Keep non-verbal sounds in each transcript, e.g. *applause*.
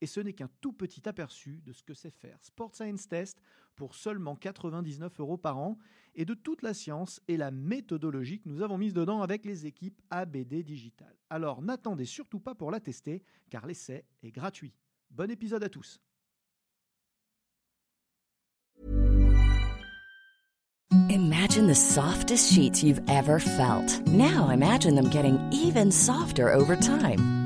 Et ce n'est qu'un tout petit aperçu de ce que c'est faire Sport Science Test pour seulement 99 euros par an et de toute la science et la méthodologie que nous avons mise dedans avec les équipes ABD Digital. Alors n'attendez surtout pas pour la tester car l'essai est gratuit. Bon épisode à tous. Imagine the softest sheets you've ever felt. Now imagine them getting even softer over time.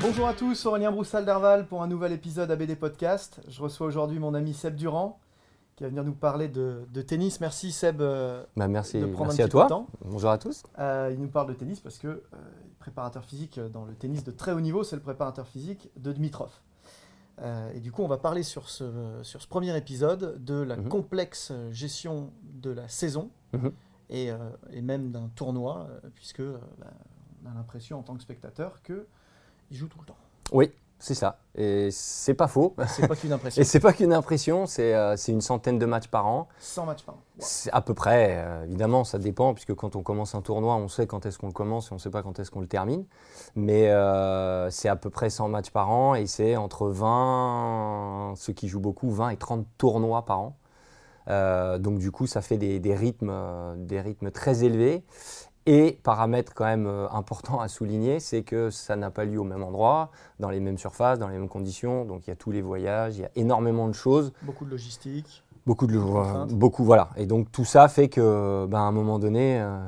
Bonjour à tous, Aurélien Broussal d'Arval pour un nouvel épisode ABD Podcast. Je reçois aujourd'hui mon ami Seb Durand qui va venir nous parler de, de tennis. Merci Seb euh, Bah, merci de prendre merci un à petit peu de toi. temps. Bonjour à tous. Euh, il nous parle de tennis parce que euh, préparateur physique dans le tennis de très haut niveau, c'est le préparateur physique de Dimitrov. Euh, et du coup, on va parler sur ce, sur ce premier épisode de la Mhm. complexe gestion de la saison Mhm. et, et même d'un tournoi, puisque bah, on a l'impression en tant que spectateur que il joue tout le temps. Oui, c'est ça. Et c'est pas faux. C'est pas qu'une *laughs* impression. Et c'est pas qu'une impression, c'est euh, une centaine de matchs par an. 100 matchs par an. Wow. À peu près, euh, évidemment, ça dépend, puisque quand on commence un tournoi, on sait quand est-ce qu'on le commence et on ne sait pas quand est-ce qu'on le termine. Mais euh, c'est à peu près 100 matchs par an et c'est entre 20, ceux qui jouent beaucoup, 20 et 30 tournois par an. Donc du coup, ça fait des, des rythmes, des rythmes très élevés. Et paramètre quand même euh, important à souligner, c'est que ça n'a pas lieu au même endroit, dans les mêmes surfaces, dans les mêmes conditions. Donc il y a tous les voyages, il y a énormément de choses. Beaucoup de logistique. Beaucoup de contraintes. beaucoup voilà. Et donc tout ça fait que, ben, à un moment donné, euh,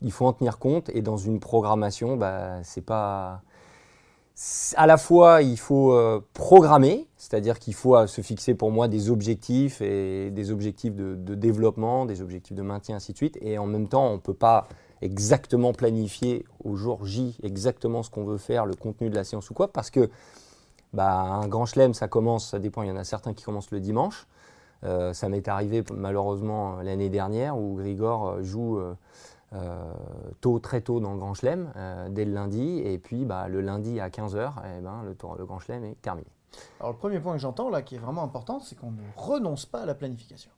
il faut en tenir compte. Et dans une programmation, bah, c'est pas à la fois il faut euh, programmer, c'est-à-dire qu'il faut euh, se fixer pour moi des objectifs et des objectifs de, de développement, des objectifs de maintien, ainsi de suite. Et en même temps, on ne peut pas exactement planifier au jour J exactement ce qu'on veut faire, le contenu de la séance ou quoi, parce que bah, un grand chelem, ça commence, ça dépend, il y en a certains qui commencent le dimanche. Euh, ça m'est arrivé malheureusement l'année dernière où Grigor euh, joue euh, euh, tôt, très tôt dans le Grand Chelem, euh, dès le lundi, et puis bah, le lundi à 15h, eh ben, le, tour- le Grand Chelem est terminé. Alors le premier point que j'entends là, qui est vraiment important, c'est qu'on ne renonce pas à la planification.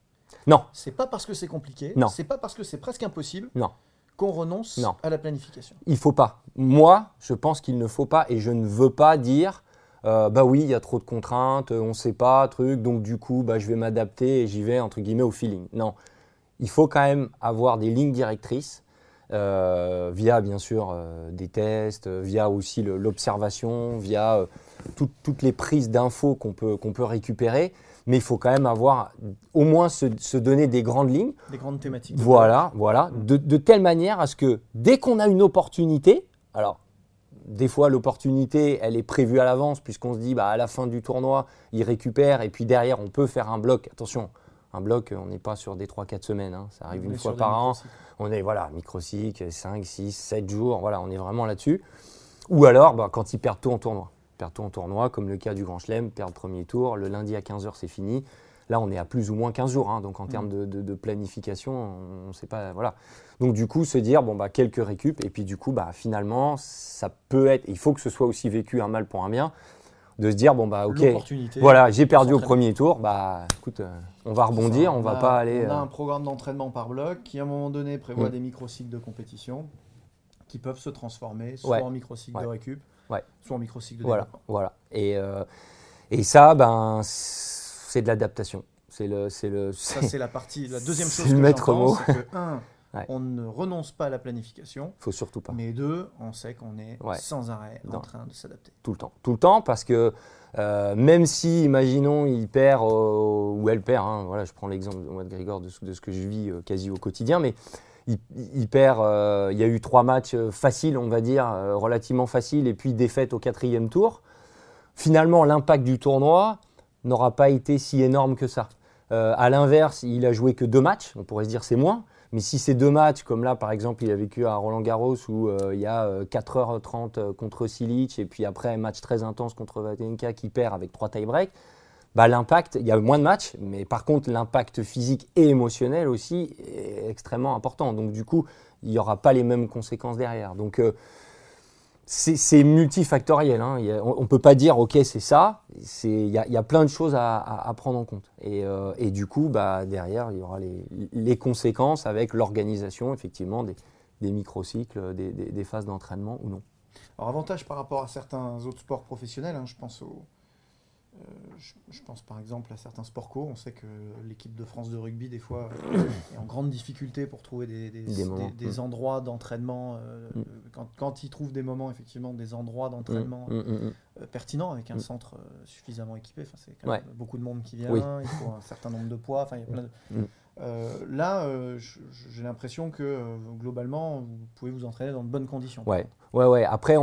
Non, C'est pas parce que c'est compliqué, Non. c'est pas parce que c'est presque impossible non, qu'on renonce Non. à la planification. il faut pas. Moi, je pense qu'il ne faut pas, et je ne veux pas dire, euh, bah oui, il y a trop de contraintes, on ne sait pas, truc, donc du coup, bah, je vais m'adapter et j'y vais entre guillemets au feeling. Non, il faut quand même avoir des lignes directrices. euh, via bien sûr euh, des tests, via aussi l'observation, via tout- toutes les prises d'infos qu'on peut, qu'on peut récupérer. Mais il faut quand même avoir, au moins se, se donner des grandes lignes. Des grandes thématiques. Voilà, voilà, de, de telle manière à ce que dès qu'on a une opportunité, alors des fois l'opportunité elle est prévue à l'avance puisqu'on se dit bah, à la fin du tournoi il récupère et puis derrière on peut faire un bloc. Attention, un bloc on n'est pas sur des 3-4 semaines, hein, ça arrive On une fois par an. On est voilà, microcycle, 5, 6, 7 jours, voilà, on est vraiment là-dessus. Ou alors bah, quand ils perdent tout en tournoi. Tout en tournoi, comme le cas du Grand Chelem, perdent premier tour, le lundi à 15h c'est fini. Là, on est à plus ou moins 15 jours, hein, donc en termes de, de- de planification, on ne sait pas. Voilà. Donc, du coup, se dire, bon, bah, quelques récup, et puis du coup, bah, finalement, ça peut être, il faut que ce soit aussi vécu un mal pour un bien, de se dire, bon, bah, ok, voilà, j'ai perdu au premier tour, bah, écoute, euh, on va rebondir, on va a- pas aller. On a euh, un programme d'entraînement par bloc qui, à un moment donné, prévoit Mm. des microcycles de compétition qui peuvent se transformer soit Ouais. en microcycle de Ouais. récup, Ouais. soit en microcycle de Voilà, développement. voilà. Et, euh, et ça, ben, c'est de l'adaptation. C'est le, c'est le, Ça, c'est la partie, la *laughs* deuxième chose le que maître j'entends, mot. c'est que, un, *laughs* on ne renonce pas à la planification. Faut surtout pas. Mais deux, on sait qu'on est sans arrêt en train de s'adapter. Tout le temps. Tout le temps parce que euh, même si, imaginons, il perd euh, ou elle perd, hein, voilà, je prends l'exemple de moi de Grégor de, ce que je vis quasi au quotidien, mais il, perd, il y a eu trois matchs faciles, on va dire, relativement faciles, et puis défaite au quatrième tour. Finalement, l'impact du tournoi n'aura pas été si énorme que ça. à l'inverse, il a joué que deux matchs, on pourrait se dire c'est moins. Mais si c'est deux matchs, comme là par exemple il a vécu à Roland Garros où euh, il y a 4h30 euh, contre Silic et puis après un match très intense contre Vatenka qui perd avec trois tie-breaks, bah, l'impact, il y a moins de matchs, mais par contre l'impact physique et émotionnel aussi est extrêmement important. Donc du coup, il n'y aura pas les mêmes conséquences derrière. Donc euh, c'est multifactoriel. Hein. on ne peut pas dire, OK, c'est ça. Il y, a plein de choses à, prendre en compte. Euh, et, du coup, bah, derrière, il y aura les, conséquences avec l'organisation, effectivement, des, des microcycles, des, phases d'entraînement ou non. Alors, avantage par rapport à certains autres sports professionnels, hein, je pense au, euh, je, pense par exemple à certains sports co. On sait que l'équipe de France de rugby, des fois, *coughs* est en grande difficulté pour trouver des, des, endroits d'entraînement. Euh, mm. quand, quand, ils trouvent des moments, effectivement, des endroits d'entraînement mm, mm, euh, pertinents avec un centre suffisamment équipé. Enfin, c'est quand même beaucoup de monde qui vient, il faut un certain nombre de poids. Enfin, il y a plein de... là, j'ai l'impression que globalement, vous pouvez vous entraîner dans de bonnes conditions. Ouais, ouais, ouais. Après,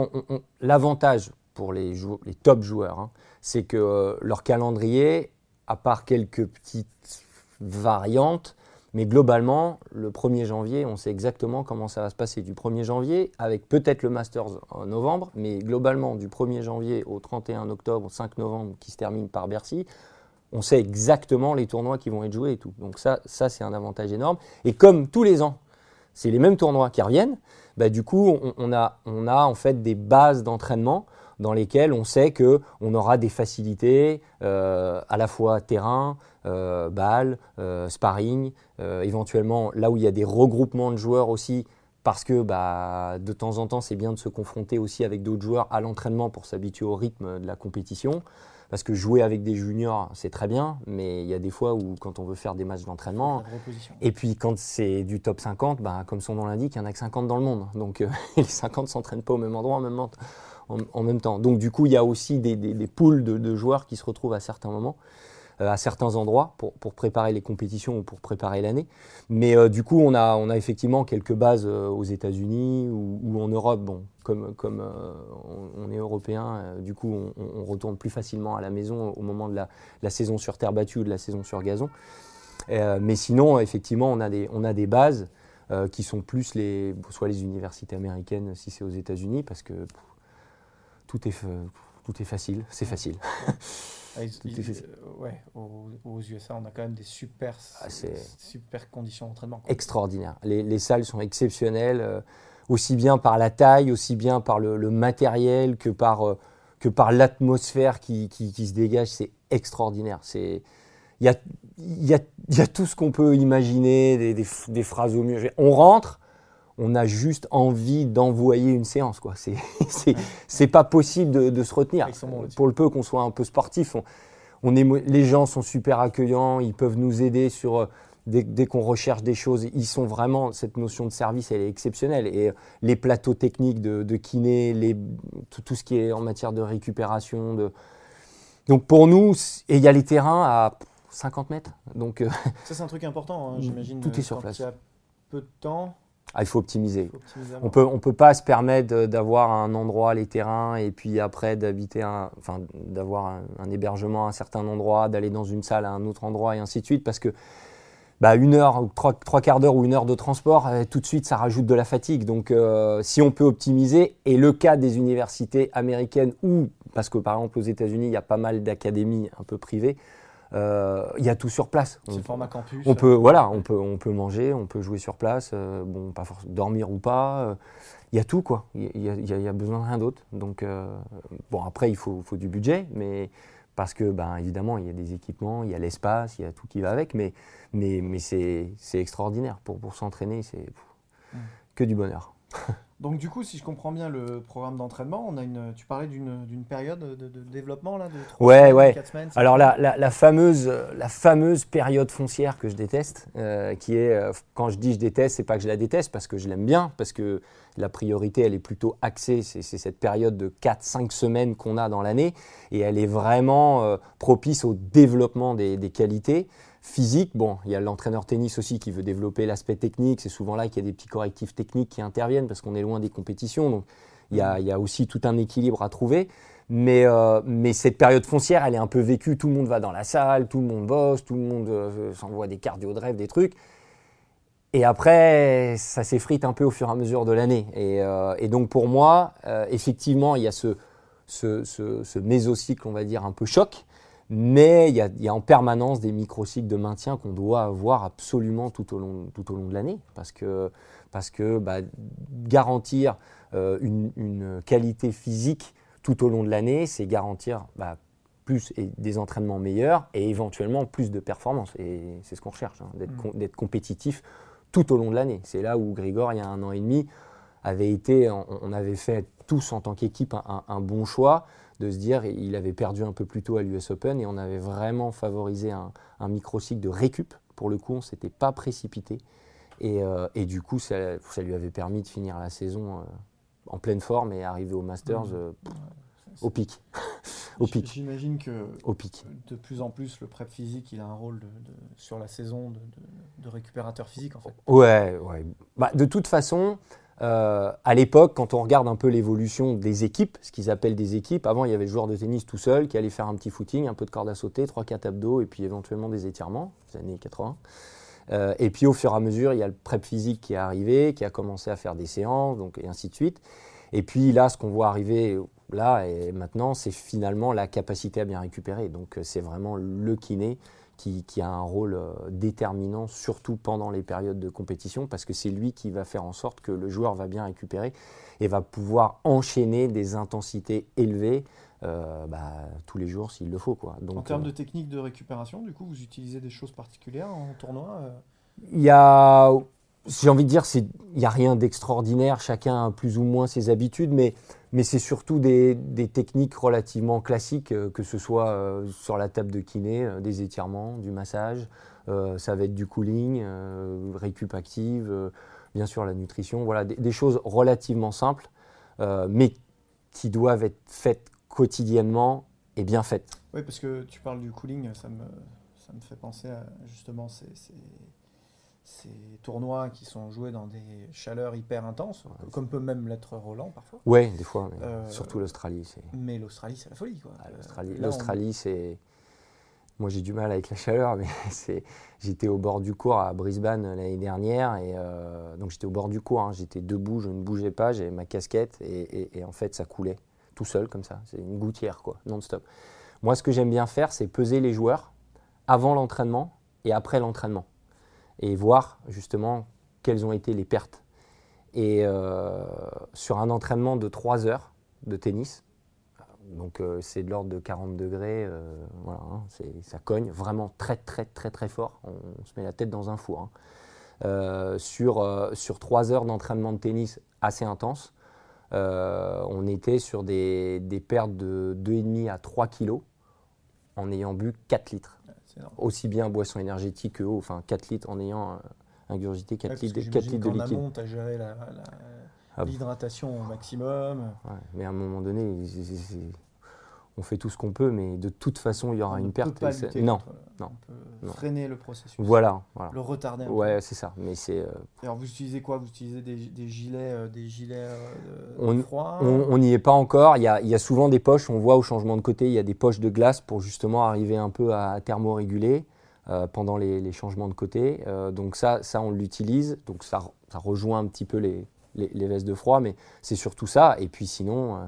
l'avantage pour les, top joueurs, hein, c'est que euh, leur calendrier, à part quelques petites variantes, mais globalement, le 1er janvier, on sait exactement comment ça va se passer. Du 1er janvier, avec peut-être le Masters en novembre, mais globalement, du 1er janvier au 31 octobre, 5 novembre, qui se termine par Bercy, on sait exactement les tournois qui vont être joués et tout. Donc ça, ça c'est un avantage énorme. Et comme tous les ans, c'est les mêmes tournois qui reviennent, bah, du coup, on, a, on a en fait des bases d'entraînement dans lesquels on sait qu'on aura des facilités euh, à la fois terrain, euh, balle, euh, sparring, éventuellement là où il y a des regroupements de joueurs aussi, parce que bah, de temps en temps c'est bien de se confronter aussi avec d'autres joueurs à l'entraînement pour s'habituer au rythme de la compétition. Parce que jouer avec des juniors, c'est très bien, mais il y a des fois où, quand on veut faire des matchs d'entraînement, et puis quand c'est du top 50, bah, comme son nom l'indique, il n'y en a que 50 dans le monde. Donc *laughs* les 50 ne s'entraînent pas au même endroit en même, temps en, même temps. Donc du coup, il y a aussi des, des, poules de, joueurs qui se retrouvent à certains moments, euh, à certains endroits, pour, préparer les compétitions ou pour préparer l'année. Mais euh, du coup, on a, effectivement quelques bases euh, aux États-Unis ou, en Europe. Bon, comme, on, est européen, du coup, on, retourne plus facilement à la maison au moment de la, la saison sur terre battue ou de la saison sur gazon. mais sinon, effectivement, on a des, on a des bases qui sont plus les, soit les universités américaines si c'est aux États-Unis, parce que tout est, tout est facile, c'est facile. Ah, *laughs* ouais, aux, USA, on a quand même des super, ah, super conditions d'entraînement. Extraordinaire. Les, les, salles sont exceptionnelles, euh, aussi bien par la taille, aussi bien par le, matériel que par, euh, que par l'atmosphère qui, qui, qui, se dégage. C'est extraordinaire. Il y a, y, a, y a, tout ce qu'on peut imaginer, des, des, des phrases au mieux. On rentre, on a juste envie d'envoyer une séance. quoi. C'est *laughs* pas possible de, se retenir. Pour le peu qu'on soit un peu sportif, on, est, les gens sont super accueillants, ils peuvent nous aider sur euh, dès, qu'on recherche des choses. Ils sont vraiment cette notion de service, elle est exceptionnelle. Et euh, les plateaux techniques de, kiné, les, tout, ce qui est en matière de récupération. De... Donc pour nous, et il y a les terrains à 50 mètres. Donc euh, ça c'est un truc important, hein, *laughs* j'imagine. Tout est sur place. Il y a peu de temps ah, il faut optimiser. on peut, on peut pas se permettre d'avoir un endroit, les terrains, et puis après d'habiter, enfin, d'avoir un, hébergement à un certain endroit, d'aller dans une salle à un autre endroit, et ainsi de suite, parce que bah, une heure, ou trois, trois quarts d'heure ou une heure de transport, euh, tout de suite, ça rajoute de la fatigue. Donc, euh, si on peut optimiser, et le cas des universités américaines, ou parce que par exemple aux États-Unis, il y a pas mal d'académies un peu privées, il y a tout sur place. C'est le format campus. On peut, voilà, on peut, on peut manger, on peut jouer sur place, euh, bon, pas forcément dormir ou pas. Euh, il y a tout, quoi. Il y, a, besoin de rien d'autre. Donc, bon, après, il faut, faut, du budget, mais parce que, ben, évidemment, il y a des équipements, il y a l'espace, il y a tout qui va avec, mais, mais, mais c'est extraordinaire. Pour, pour s'entraîner, c'est que du bonheur. *laughs* Donc du coup, si je comprends bien le programme d'entraînement, on a une, tu parlais d'une période de, développement là, de ouais, ouais. Alors la, la, fameuse, la fameuse période foncière que je déteste, euh, qui est euh, quand je dis je déteste, c'est pas que je la déteste parce que je l'aime bien, parce que la priorité elle est plutôt axée, c'est cette période de 4-5 semaines qu'on a dans l'année et elle est vraiment euh, propice au développement des, des qualités physique. Bon, il y a l'entraîneur tennis aussi qui veut développer l'aspect technique. C'est souvent là qu'il y a des petits correctifs techniques qui interviennent parce qu'on est loin des compétitions. Donc, il y, a, aussi tout un équilibre à trouver. Mais, euh, mais, cette période foncière, elle est un peu vécue. Tout le monde va dans la salle, tout le monde bosse, tout le monde euh, s'envoie des cardio drives, des trucs. Et après, ça s'effrite un peu au fur et à mesure de l'année. Et, euh, donc pour moi, effectivement, il y a ce, ce mésocycle, on va dire, un peu choc mais il y, a, en permanence des microcycles de maintien qu'on doit avoir absolument tout au long, tout au long de l'année, parce que, parce que bah, garantir euh, une, qualité physique tout au long de l'année, c'est garantir bah, plus et des entraînements meilleurs et éventuellement plus de performances. Et c'est ce qu'on recherche, hein, mmh. d'être compétitif tout au long de l'année. C'est là où Grigor, il y a un an et demi, avait été, on, avait fait tous en tant qu'équipe un, bon choix de se dire il avait perdu un peu plus tôt à l'US Open et on avait vraiment favorisé un, un microcycle de récup. Pour le coup, on ne s'était pas précipité. Et, euh, et, du coup, ça, ça, lui avait permis de finir la saison euh, en pleine forme et arriver au Masters mmh. euh, au pic. Au pic. J'imagine que au pic. de plus en plus, le prep physique, il a un rôle de, sur la saison de, de, récupérateur physique, en fait. Ouais, ouais. Bah, de toute façon, euh, à l'époque, quand on regarde un peu l'évolution des équipes, ce qu'ils appellent des équipes, avant il y avait le joueur de tennis tout seul qui allait faire un petit footing, un peu de corde à sauter, 3-4 abdos et puis éventuellement des étirements, les années 80. Euh, et puis au fur et à mesure, il y a le prep physique qui est arrivé, qui a commencé à faire des séances, donc, et ainsi de suite. Et puis là, ce qu'on voit arriver là et maintenant, c'est finalement la capacité à bien récupérer. Donc c'est vraiment le kiné qui, a un rôle euh, déterminant, surtout pendant les périodes de compétition, parce que c'est lui qui va faire en sorte que le joueur va bien récupérer et va pouvoir enchaîner des intensités élevées euh, bah, tous les jours s'il le faut. Quoi. Donc, en termes de technique de récupération, du coup, vous utilisez des choses particulières en tournoi euh? Il y a, j'ai envie de dire, il n'y a rien d'extraordinaire, chacun a plus ou moins ses habitudes, mais c'est surtout des, techniques relativement classiques, euh, que ce soit euh, sur la table de kiné, euh, des étirements, du massage, ça va être du cooling, récup active, bien sûr la nutrition, voilà, des, choses relativement simples, mais qui doivent être faites quotidiennement et bien faites. Oui, parce que tu parles du cooling, ça me, fait penser à justement ces tournois qui sont joués dans des chaleurs hyper intenses, comme peut même l'être Roland parfois. Oui, des fois, euh, surtout l'Australie. Mais l'Australie, c'est la folie. Quoi. Ah, L'Australie, c'est. Moi, j'ai du mal avec la chaleur, mais *laughs* j'étais au bord du cours à Brisbane l'année dernière. Et euh, donc, j'étais au bord du cours. Hein. J'étais debout, je ne bougeais pas. J'avais ma casquette. Et, et, en fait, ça coulait tout seul, comme ça. C'est une gouttière, quoi, non-stop. Moi, ce que j'aime bien faire, c'est peser les joueurs avant l'entraînement et après l'entraînement et voir justement quelles ont été les pertes. Et euh, sur un entraînement de 3 heures de tennis, donc euh, c'est de l'ordre de 40 degrés, euh, voilà, hein, ça cogne vraiment très très très très fort, on, se met la tête dans un four. Hein. sur, sur 3 heures d'entraînement de tennis assez intense, on était sur des, des pertes de 2,5 à 3 kilos en ayant bu 4 litres aussi bien boisson énergétique que eau, enfin 4 litres en ayant ingurgité 4 litres, 4 litres de liquide. Amont, tu as géré ah l'hydratation au maximum. mais à un moment donné, on fait tout ce qu'on peut, mais de toute façon, il y aura une perte. non, non, on peut freiner le processus. Voilà, le retarder. Un ouais, c'est ça. Mais c'est. Euh, Alors vous utilisez quoi? Vous utilisez des, gilets, euh, des gilets euh, on, froid? On n'y est pas encore. Il y, a, il y, a, souvent des poches. On voit au changement de côté, il y a des poches de glace pour justement arriver un peu à thermoréguler pendant les, changements de côté. donc ça, ça on l'utilise. Donc ça, ça rejoint un petit peu les, les, les vestes de froid, mais c'est surtout ça. Et puis sinon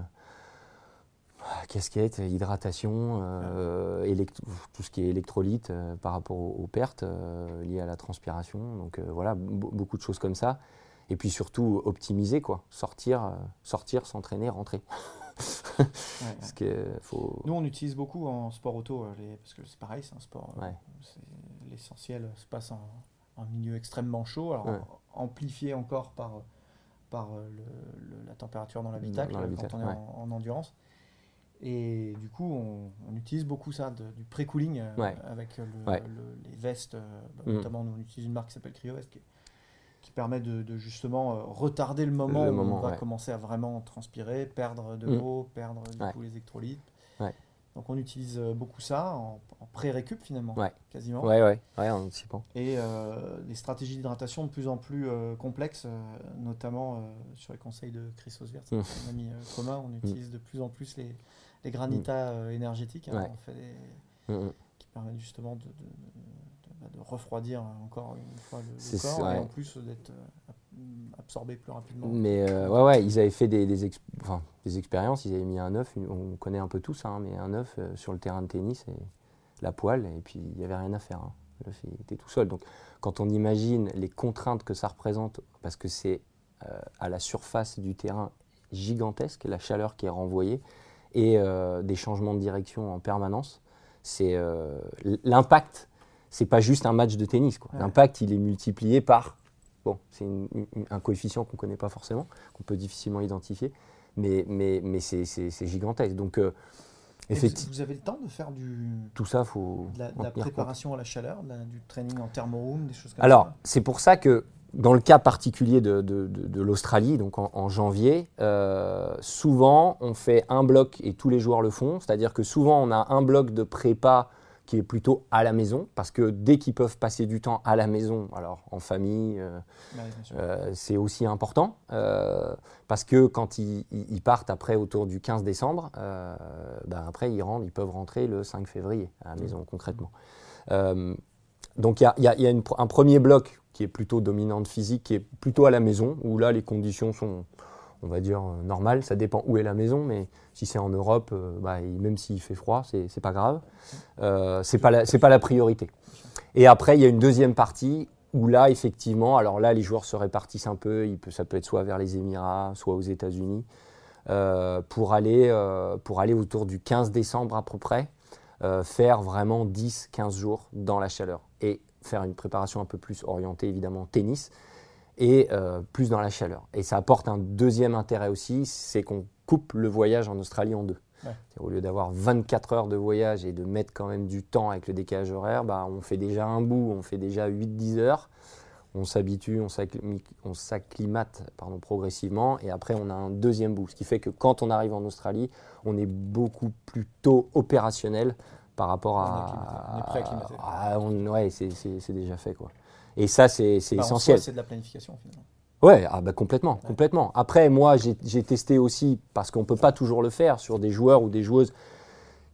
casquette, hydratation, euh, tout ce qui est électrolyte euh, par rapport aux, pertes euh, liées à la transpiration. Donc voilà, beaucoup de choses comme ça. Et puis surtout optimiser quoi, sortir, sortir, s'entraîner, rentrer. *laughs* parce que faut... Nous on utilise beaucoup en sport auto, parce que c'est pareil, c'est un sport. L'essentiel se passe en, milieu extrêmement chaud, alors amplifié encore par par la température dans l'habitacle quand on est en, endurance. Et du coup, on, utilise beaucoup ça, du pré-cooling avec les vestes. Bah, mm. Notamment, on utilise une marque qui s'appelle CryoVest qui, qui, permet de, justement retarder le moment où on va commencer à vraiment transpirer, perdre de mm. l'eau, perdre du coup, les électrolytes. Donc on utilise euh, beaucoup ça en, pré-récup finalement, quasiment. Ouais, ouais, ouais, en anticipant. Et euh, des stratégies d'hydratation de plus en plus euh, complexes, notamment sur les conseils de Chris Oswert, mmh. un ami commun, on mmh. utilise de plus en plus les, les granitas mmh. énergétiques. Hein, on fait des, qui permettent justement de, de, refroidir encore une fois le, corps et en plus d'être absorbé plus rapidement. Mais euh, ouais, ouais, ils avaient fait des, des, des, expériences, ils avaient mis un œuf, on connaît un peu tous, hein, mais un œuf euh, sur le terrain de tennis, et la poêle, et puis il n'y avait rien à faire. Hein. L'œuf était tout seul. Donc quand on imagine les contraintes que ça représente, parce que c'est euh, à la surface du terrain gigantesque, la chaleur qui est renvoyée, et des changements de direction en permanence, c'est l'impact. C'est pas juste un match de tennis. L'impact, il est multiplié par Bon, c'est un coefficient qu'on ne connaît pas forcément, qu'on peut difficilement identifier, mais, mais, mais c'est gigantesque. Donc, euh, effectivement. Vous avez le temps de faire du. Tout ça, faut. De la, préparation à la chaleur, du training en thermoroom, des choses comme ça? Alors, c'est pour ça que dans le cas particulier de, de, de, l'Australie, donc en, janvier, euh, souvent on fait un bloc et tous les joueurs le font, c'est-à-dire que souvent on a un bloc de prépa qui est plutôt à la maison, parce que dès qu'ils peuvent passer du temps à la maison, alors en famille, euh, euh, c'est aussi important, parce que quand ils, partent après autour du 15 décembre, ben après ils, rentrent, ils peuvent rentrer le 5 février à la maison concrètement. Donc il y a, un premier bloc qui est plutôt dominante physique, qui est plutôt à la maison, où là les conditions sont on va dire, euh, normal. Ça dépend où est la maison, mais si c'est en Europe, euh, bah, même s'il fait froid, c'est pas grave. Euh, c'est pas, la, priorité. Et après, il y a une deuxième partie où là, effectivement, alors là, les joueurs se répartissent un peu. Ça peut être soit vers les Émirats, soit aux États-Unis, pour, aller, pour aller autour du 15 décembre à peu près, faire vraiment 10-15 jours dans la chaleur. Et faire une préparation un peu plus orientée, évidemment, tennis et euh, plus dans la chaleur. Et ça apporte un deuxième intérêt aussi, c'est qu'on coupe le voyage en Australie en deux. Au lieu d'avoir 24 heures de voyage et de mettre quand même du temps avec le décalage horaire, bah, on fait déjà un bout, on fait déjà 8-10 heures, on s'habitue, on s'acclimate progressivement, et après on a un deuxième bout. Ce qui fait que quand on arrive en Australie, on est beaucoup plus tôt opérationnel par rapport à... On est à, ouais, c'est déjà fait. quoi. Et ça, c'est bah, essentiel. C'est de la planification finalement. Ouais, ah bah complètement, complètement. Après, moi, j'ai testé aussi, parce qu'on ne peut pas toujours le faire, sur des joueurs ou des joueuses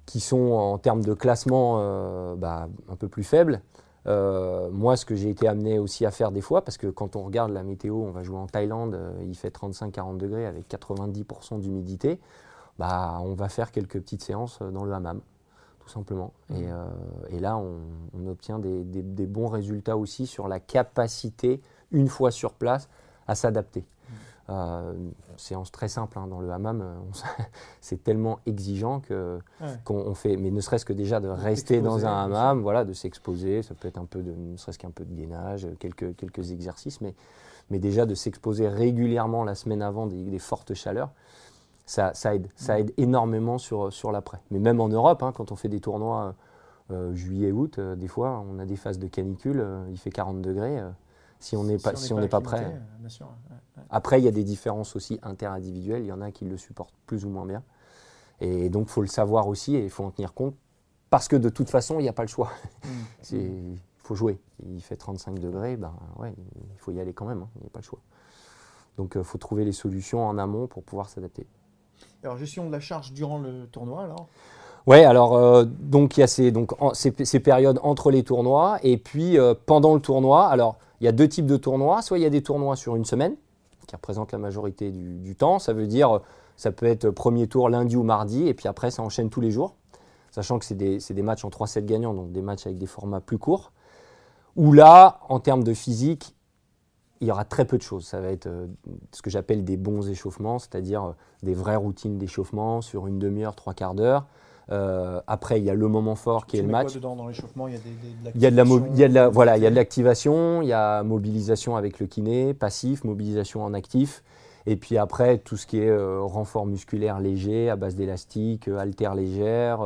qui sont en termes de classement euh, bah, un peu plus faibles. Euh, moi, ce que j'ai été amené aussi à faire des fois, parce que quand on regarde la météo, on va jouer en Thaïlande, euh, il fait 35-40 degrés avec 90% d'humidité, bah, on va faire quelques petites séances dans le hammam tout simplement. Et, mmh. euh, là, on, obtient des, bons résultats aussi sur la capacité, une fois sur place, à s'adapter. Mmh. Euh, séance très simple hein, dans le hammam, euh, *laughs* c'est tellement exigeant que qu'on fait, mais ne serait-ce que déjà de rester dans un hammam, voilà, de s'exposer, ça peut être un peu de, ne serait-ce qu'un peu de gainage, quelques, quelques exercices, mais, mais déjà de s'exposer régulièrement la semaine avant des fortes chaleurs, ça, aide. Ça aide énormément sur, sur l'après. Mais même en Europe, hein, quand on fait des tournois euh, juillet-août, euh, des fois, on a des phases de canicule, euh, il fait 40 degrés. si on n'est pas, si pas, prêt. Après, il y a des différences aussi interindividuelles. Il y en a qui le supportent plus ou moins bien. Et donc, il faut le savoir aussi et il faut en tenir compte. Parce que de toute façon, il n'y a pas le choix. *laughs* Mmh. Il faut jouer. Il fait 35 degrés, ben, ouais, il faut y aller quand même. Hein. Il n'y a pas le choix. Donc, il faut trouver les solutions en amont pour pouvoir s'adapter. Alors, gestion de la charge durant le tournoi, alors Ouais, alors euh, donc il y a ces, donc, ces, périodes entre les tournois et puis euh, pendant le tournoi. Alors il y a deux types de tournois. Soit il y a des tournois sur une semaine qui représentent la majorité du, temps. Ça veut dire ça peut être premier tour lundi ou mardi et puis après ça enchaîne tous les jours. Sachant que c'est des, des, matchs en 3-7 gagnants, donc des matchs avec des formats plus courts. Où là, en termes de physique, il y aura très peu de choses. Ça va être euh, ce que j'appelle des bons échauffements, c'est-à-dire euh, des vraies routines d'échauffement sur une demi-heure, trois quarts d'heure, Euh, après, il y a le moment fort qui est le quoi match. dedans dans l'échauffement? Il y a des, des- de Il y a de la, mo- il y a de la- l'activation, voilà, il y a de l'activation, il y a mobilisation avec le kiné, passif, mobilisation en actif, et puis après tout ce qui est euh, renfort musculaire léger à base d'élastique, euh, haltères légères.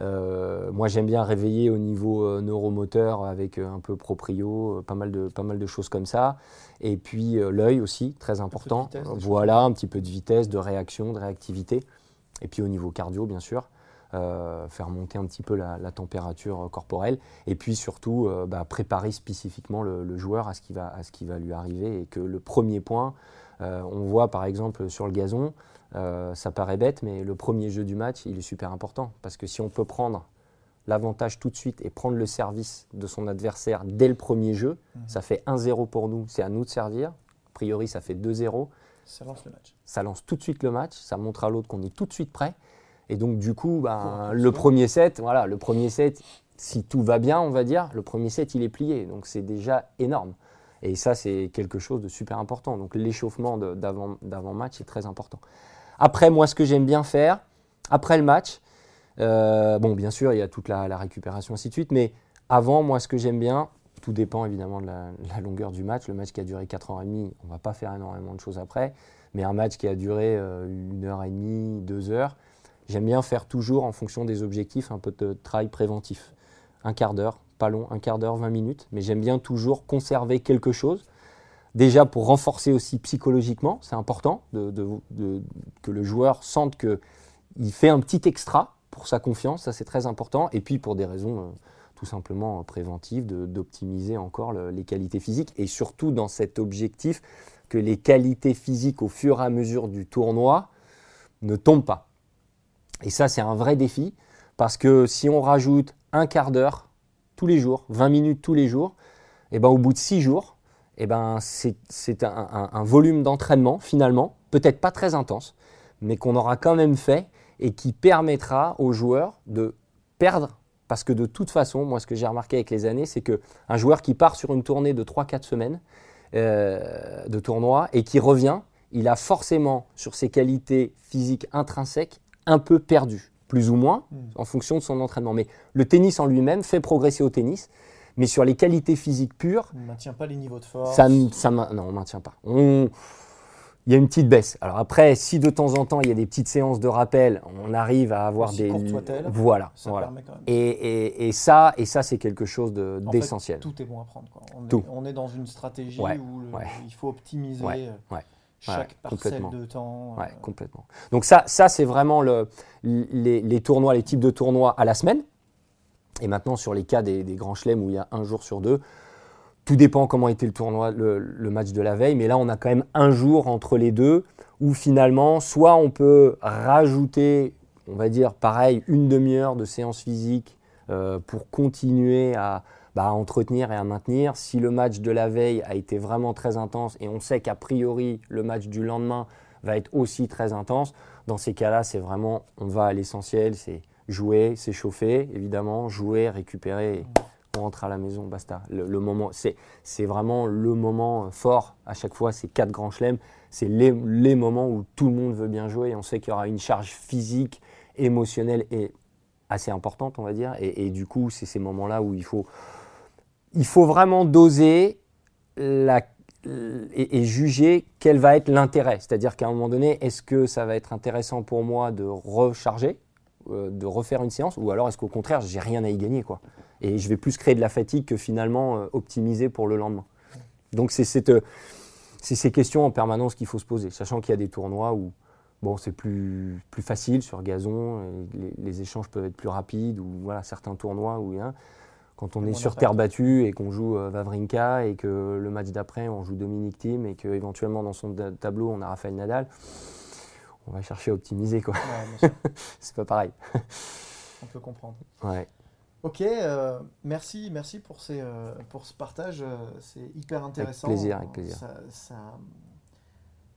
Euh, moi j'aime bien réveiller au niveau euh, neuromoteur avec euh, un peu proprio, pas mal de pas mal de choses comme ça. Et puis l'œil aussi très important. vitesse, choses voilà, un petit peu de vitesse, de réaction, de réactivité. Et puis au niveau cardio bien sûr faire monter un petit peu la, la température corporelle, et puis surtout bah, préparer spécifiquement le, le joueur à ce, qui va, à ce qui va lui arriver, et que le premier point, on voit par exemple sur le gazon, euh, ça paraît bête, mais le premier jeu du match, il est super important, parce que si on peut prendre l'avantage tout de suite et prendre le service de son adversaire dès le premier jeu, Mhm. ça fait 1-0 pour nous, c'est à nous de servir, a priori ça fait 2-0, Ça lance le match. ça lance tout de suite le match, ça montre à l'autre qu'on est tout de suite prêt. Et donc du coup, ben, Pour le premier set, voilà, le premier set, si tout va bien, on va dire, le premier set il est plié, donc c'est déjà énorme. Et ça c'est quelque chose de super important. Donc l'échauffement de- d'avant d'avant match est très important. Après moi, ce que j'aime bien faire après le match, euh, bon bien sûr il y a toute la, récupération ainsi de suite, mais avant moi ce que j'aime bien, tout dépend évidemment de la, longueur du match. Le match qui a duré 4h30, on va pas faire énormément de choses après. Mais un match qui a duré euh, une heure et demie, deux heures, j'aime bien faire toujours en fonction des objectifs un peu de travail préventif. Un quart d'heure, pas long, un quart d'heure, 20 minutes, mais j'aime bien toujours conserver quelque chose. Déjà pour renforcer aussi psychologiquement, c'est important que le joueur sente qu'il fait un petit extra pour sa confiance, ça c'est très important. Et puis pour des raisons euh, tout simplement euh, préventives, d'optimiser encore le- les qualités physiques et surtout dans cet objectif que les qualités physiques au fur et à mesure du tournoi ne tombent pas. Et ça, c'est un vrai défi parce que si on rajoute un quart d'heure tous les jours, 20 minutes tous les jours, et ben au bout de 6 jours, et ben c'est un, un- un volume d'entraînement finalement, peut-être pas très intense, mais qu'on aura quand même fait et qui permettra aux joueurs de perdre. Parce que de toute façon, moi, ce que j'ai remarqué avec les années, c'est qu'un joueur qui part sur une tournée de 3-4 semaines euh, de tournoi et qui revient, il a forcément, sur ses qualités physiques intrinsèques, un peu perdu, plus ou moins, Mm. en fonction de son entraînement. Mais le tennis en lui-même fait progresser au tennis, mais sur les qualités physiques pures, On ne maintient pas les niveaux de force. ça, non, on ne maintient pas. On- il y a une petite baisse. Alors après, si de temps en temps il y a des petites séances de rappel, on arrive à avoir Aussi des voilà, Ça voilà. quand même. Et, et- et ça, et ça c'est quelque chose de- d'essentiel. tout est bon à prendre. quoi. On, Tout. Est, on est dans une stratégie Ouais, où le- ouais. il faut optimiser Ouais, euh, chaque parcelle de temps. Euh, complètement. Donc ça, ça c'est vraiment le, les, les tournois, les types de tournois à la semaine. Et maintenant, sur les cas des, grands chelems où il y a un jour sur deux, tout dépend comment était le tournoi, le, match de la veille. Mais là, on a quand même un jour entre les deux où finalement, soit on peut rajouter, on va dire pareil, une demi-heure de séance physique euh, pour continuer à, bah, à entretenir et à maintenir. Si le match de la veille a été vraiment très intense et on sait qu'a priori le match du lendemain va être aussi très intense, dans ces cas-là, c'est vraiment, on va à l'essentiel, jouer, s'échauffer, évidemment, jouer, récupérer, on rentre à la maison, basta. Le, moment, c'est, vraiment le moment fort à chaque fois, ces quatre grands chelems, c'est les, les moments où tout le monde veut bien jouer, on sait qu'il y aura une charge physique, émotionnelle et assez importante, on va dire, et, du coup, c'est ces moments-là où il faut, vraiment doser et, et juger quel va être l'intérêt. C'est-à-dire qu'à un moment donné, est-ce que ça va être intéressant pour moi de recharger, euh, de refaire une séance, ou alors est-ce qu'au contraire, j'ai rien à y gagner quoi Et je vais plus créer de la fatigue que finalement euh, optimiser pour le lendemain. Donc c'est euh, c'est ces questions en permanence qu'il faut se poser, sachant qu'il y a des tournois où bon, c'est plus, plus facile sur gazon, les, les échanges peuvent être plus rapides, ou voilà, certains tournois où il y a quand on est sur terre battue et qu'on joue euh, Vavrinka et que le match d'après on joue Dominique Thiem et qu'éventuellement dans son tableau on a Rafael Nadal, on va chercher à optimiser quoi. ouais, *laughs* C'est pas pareil. on peut comprendre. Ouais. Ok, euh, merci, merci pour, ces, euh, pour ce partage. euh, c'est hyper intéressant. plaisir, avec plaisir. Ça, ça,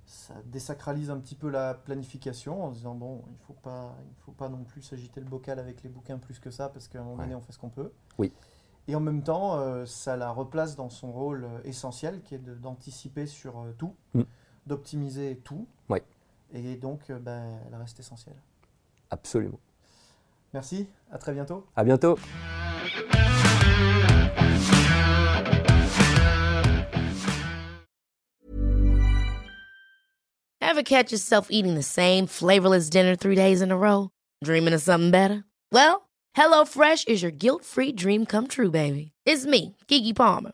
ça désacralise un petit peu la planification en se disant bon, il faut pas, il faut pas non plus s'agiter le bocal avec les bouquins plus que ça parce qu'à un moment Ouais. donné on fait ce qu'on peut. Oui. Et en même temps, euh, ça la replace dans son rôle essentiel qui est d'anticiper sur tout, Mm. d'optimiser tout. Ouais. Et donc, euh, ben, elle reste essentielle. Absolument. Merci, à très bientôt. À bientôt. Ever catch yourself eating the same flavorless dinner three days in a row? Dreaming of something better? Well, HelloFresh is your guilt-free dream come true, baby. It's me, Kiki Palmer.